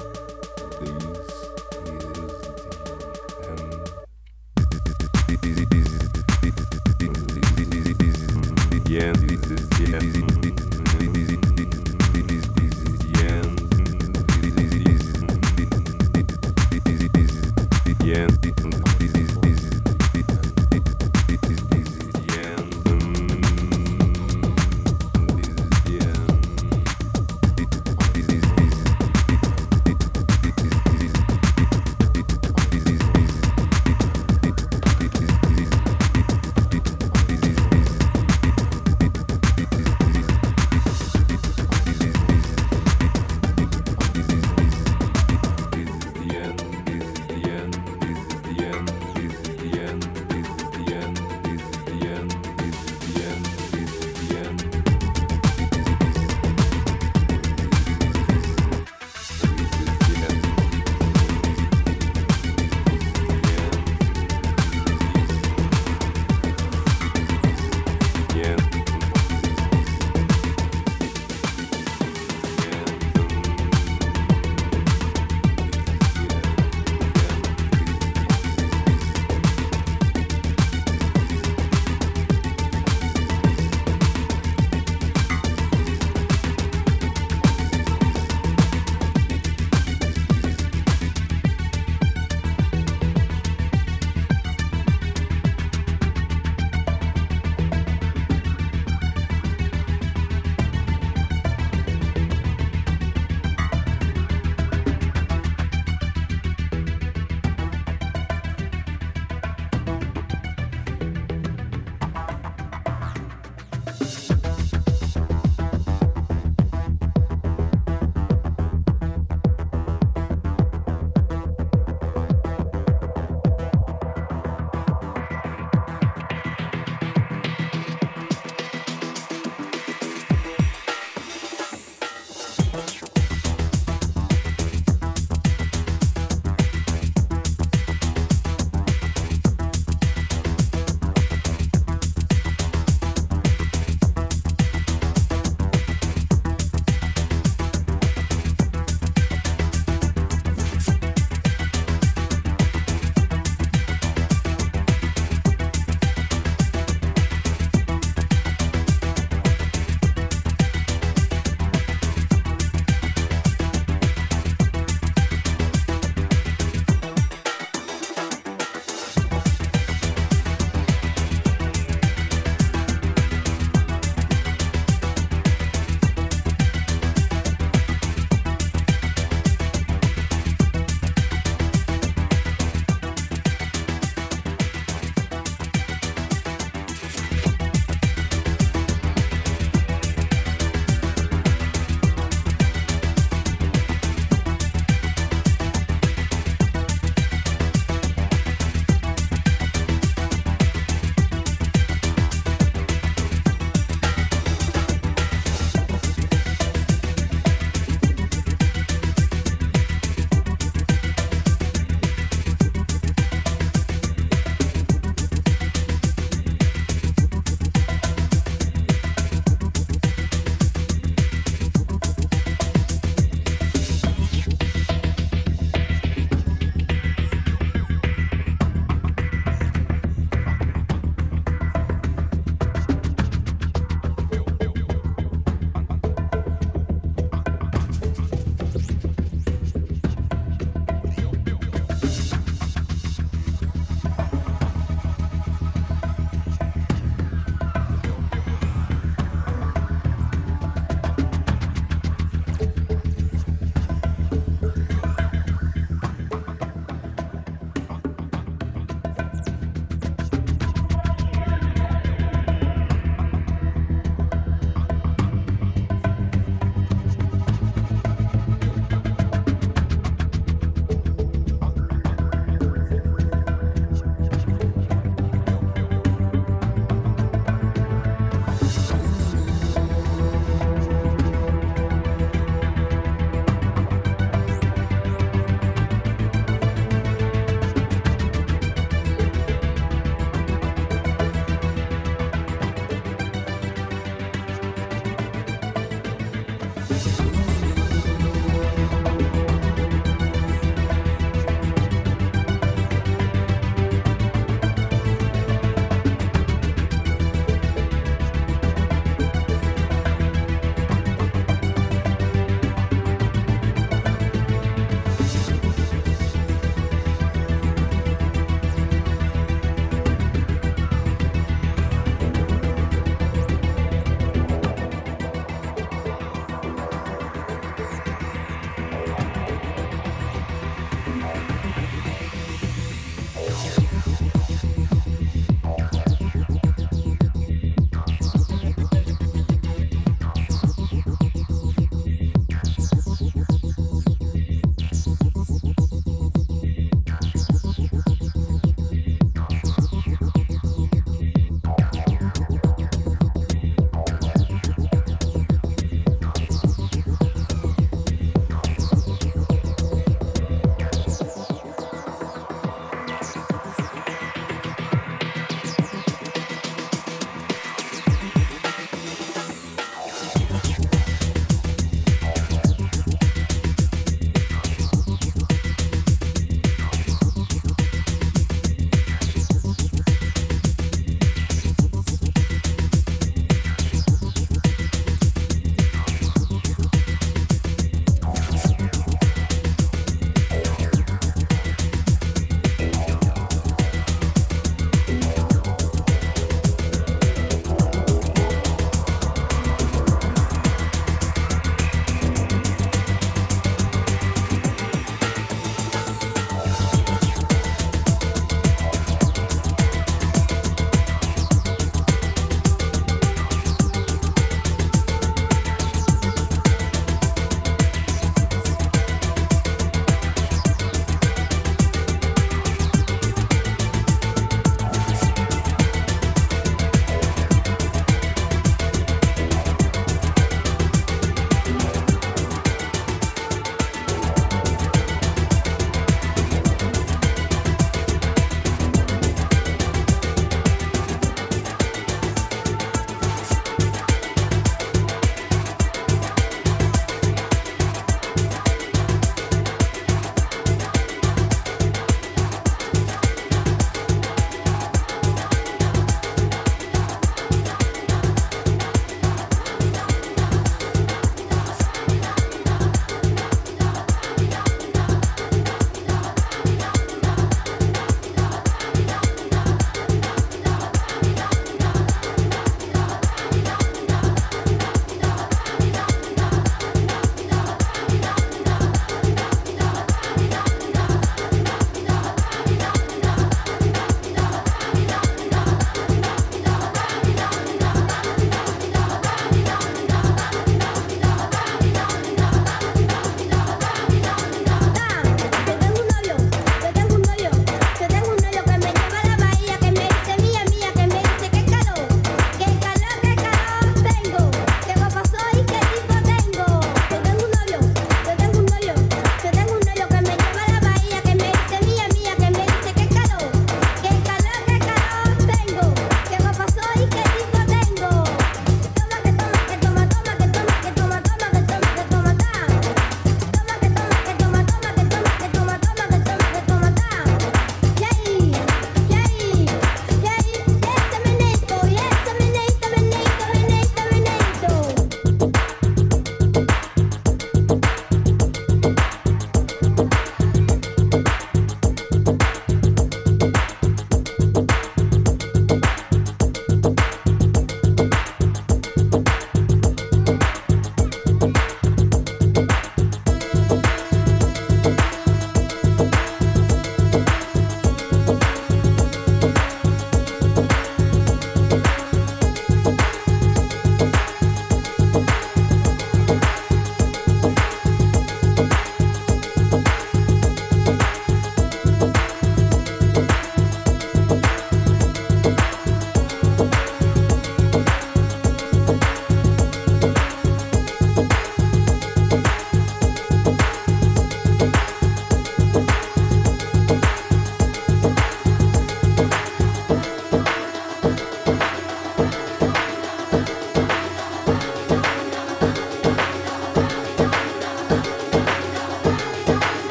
позволяет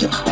Yeah.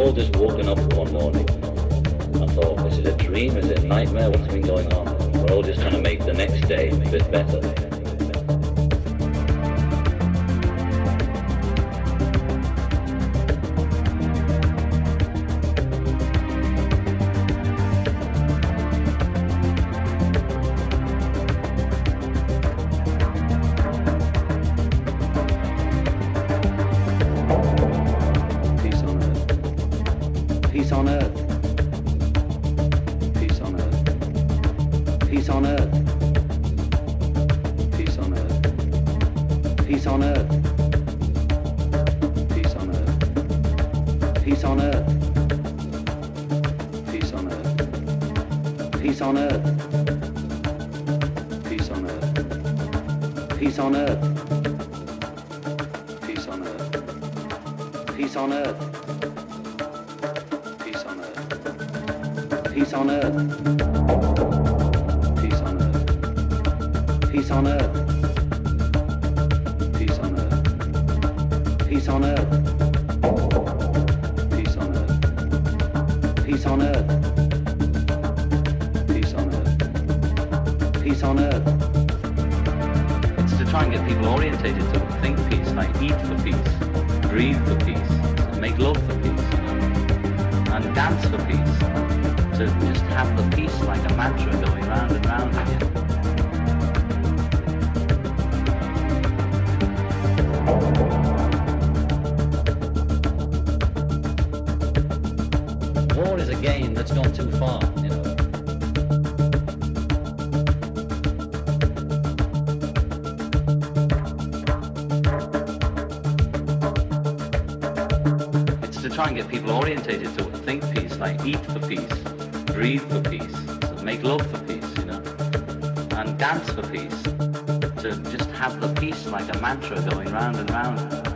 all just woken up one morning. I thought, this is a dream, is it a nightmare? What's been going on? We're all just trying to make the next day a bit better. Peace on earth. Peace on earth. Peace on earth. Peace on earth. Peace on earth. Peace on earth. Peace on earth. It's to try and get people orientated to think peace, like eat for peace, breathe for peace, make love for peace, and dance for peace. To just have the peace like a mantra going round and round again. That's gone too far, you know. It's to try and get people orientated to think peace, like eat for peace, breathe for peace, make love for peace, you know, and dance for peace. To just have the peace like a mantra going round and round.